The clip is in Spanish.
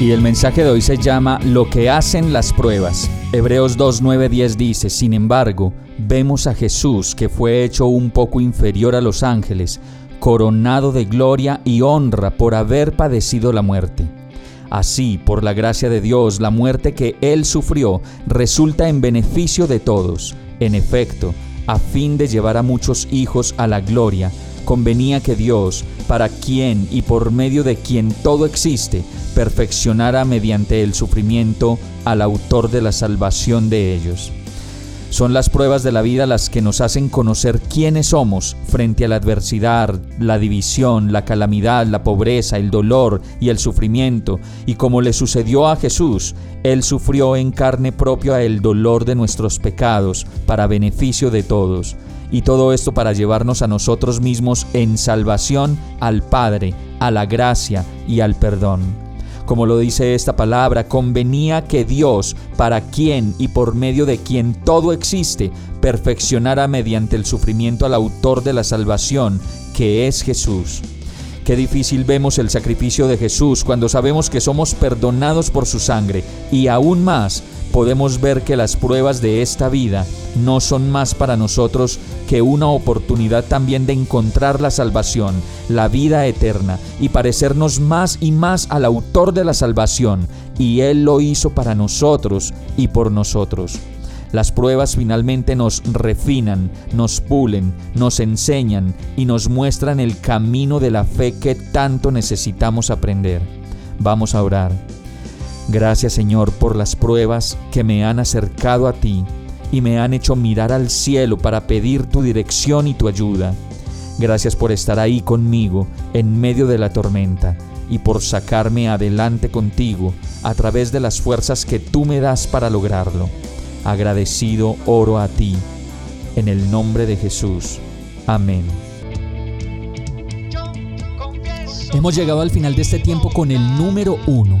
Y el mensaje de hoy se llama Lo que hacen las pruebas. Hebreos 2, 9, 10 dice, Sin embargo, vemos a Jesús que fue hecho un poco inferior a los ángeles, coronado de gloria y honra por haber padecido la muerte. Así, por la gracia de Dios, la muerte que Él sufrió resulta en beneficio de todos. En efecto, a fin de llevar a muchos hijos a la gloria, convenía que Dios, para quien y por medio de quien todo existe, perfeccionara mediante el sufrimiento al autor de la salvación de ellos. Son las pruebas de la vida las que nos hacen conocer quiénes somos frente a la adversidad, la división, la calamidad, la pobreza, el dolor y el sufrimiento. Y como le sucedió a Jesús, Él sufrió en carne propia el dolor de nuestros pecados para beneficio de todos. Y todo esto para llevarnos a nosotros mismos en salvación al Padre, a la gracia y al perdón como lo dice esta palabra, convenía que Dios, para quien y por medio de quien todo existe, perfeccionara mediante el sufrimiento al autor de la salvación, que es Jesús. Qué difícil vemos el sacrificio de Jesús cuando sabemos que somos perdonados por su sangre y aún más podemos ver que las pruebas de esta vida no son más para nosotros que una oportunidad también de encontrar la salvación, la vida eterna y parecernos más y más al autor de la salvación, y Él lo hizo para nosotros y por nosotros. Las pruebas finalmente nos refinan, nos pulen, nos enseñan y nos muestran el camino de la fe que tanto necesitamos aprender. Vamos a orar. Gracias Señor por las pruebas que me han acercado a ti y me han hecho mirar al cielo para pedir tu dirección y tu ayuda. Gracias por estar ahí conmigo en medio de la tormenta y por sacarme adelante contigo a través de las fuerzas que tú me das para lograrlo. Agradecido oro a ti, en el nombre de Jesús. Amén. Hemos llegado al final de este tiempo con el número uno